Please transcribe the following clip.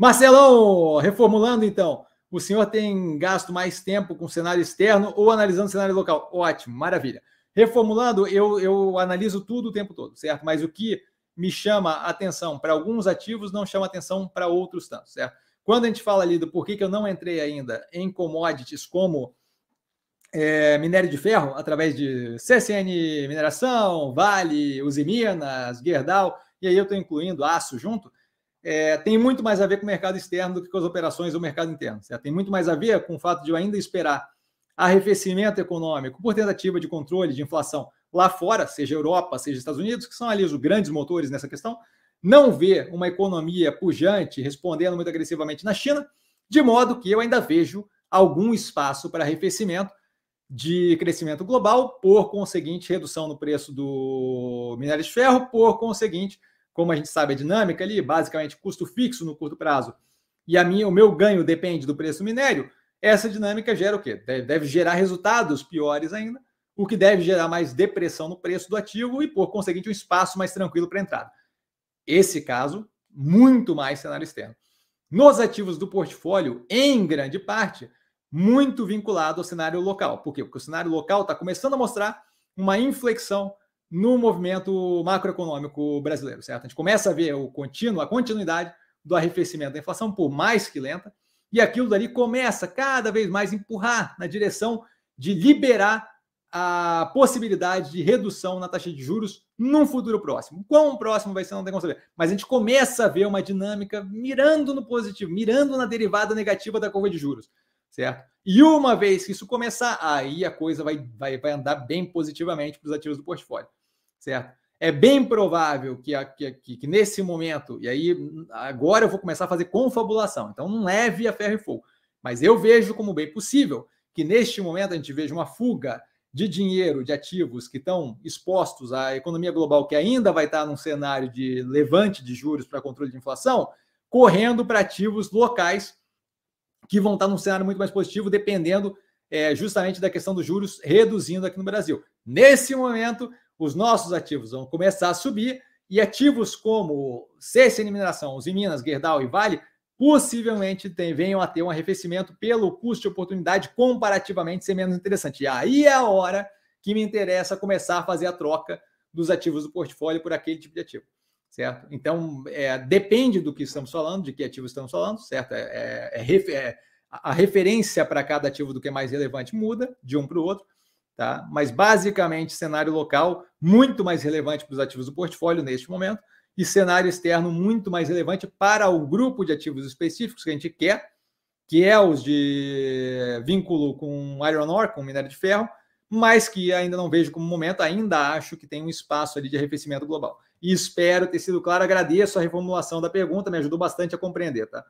Marcelão, reformulando então, o senhor tem gasto mais tempo com cenário externo ou analisando cenário local? Ótimo, maravilha. Reformulando, eu, eu analiso tudo o tempo todo, certo? Mas o que me chama atenção para alguns ativos não chama atenção para outros tantos, certo? Quando a gente fala ali do porquê que eu não entrei ainda em commodities como é, minério de ferro, através de CSN Mineração, Vale, Uzi Minas, Gerdau, e aí eu estou incluindo aço junto, é, tem muito mais a ver com o mercado externo do que com as operações do mercado interno. Certo? Tem muito mais a ver com o fato de eu ainda esperar arrefecimento econômico por tentativa de controle de inflação lá fora, seja Europa, seja Estados Unidos, que são ali os grandes motores nessa questão, não ver uma economia pujante respondendo muito agressivamente na China, de modo que eu ainda vejo algum espaço para arrefecimento de crescimento global, por conseguinte, redução no preço do minério de ferro, por conseguinte, como a gente sabe a dinâmica ali, basicamente custo fixo no curto prazo, e a minha, o meu ganho depende do preço do minério, essa dinâmica gera o quê? Deve, deve gerar resultados piores ainda, o que deve gerar mais depressão no preço do ativo e, por conseguinte, um espaço mais tranquilo para entrada. Esse caso, muito mais cenário externo. Nos ativos do portfólio, em grande parte, muito vinculado ao cenário local. Por quê? Porque o cenário local está começando a mostrar uma inflexão no movimento macroeconômico brasileiro, certo? A gente começa a ver o contínuo, a continuidade do arrefecimento da inflação, por mais que lenta, e aquilo dali começa cada vez mais empurrar na direção de liberar a possibilidade de redução na taxa de juros num futuro próximo. Quão próximo vai ser, não tem como saber. Mas a gente começa a ver uma dinâmica mirando no positivo, mirando na derivada negativa da curva de juros, certo? E uma vez que isso começar, aí a coisa vai, vai, vai andar bem positivamente para os ativos do portfólio certo? É bem provável que, que, que, que, nesse momento, e aí agora eu vou começar a fazer confabulação, então não leve a ferro e fogo, mas eu vejo como bem possível que neste momento a gente veja uma fuga de dinheiro, de ativos que estão expostos à economia global, que ainda vai estar num cenário de levante de juros para controle de inflação, correndo para ativos locais que vão estar num cenário muito mais positivo, dependendo é, justamente da questão dos juros reduzindo aqui no Brasil. Nesse momento, os nossos ativos vão começar a subir e ativos como CSN Mineração, Uzi Minas, Gerdau e Vale possivelmente tem, venham a ter um arrefecimento pelo custo de oportunidade comparativamente ser menos interessante. E aí é a hora que me interessa começar a fazer a troca dos ativos do portfólio por aquele tipo de ativo, certo? Então, é, depende do que estamos falando, de que ativo estamos falando, certo? É, é, é, é a referência para cada ativo do que é mais relevante muda de um para o outro, tá? Mas basicamente cenário local muito mais relevante para os ativos do portfólio neste momento e cenário externo muito mais relevante para o grupo de ativos específicos que a gente quer, que é os de vínculo com iron ore, com minério de ferro, mas que ainda não vejo como momento, ainda acho que tem um espaço ali de arrefecimento global. E espero ter sido claro, agradeço a reformulação da pergunta, me ajudou bastante a compreender, tá?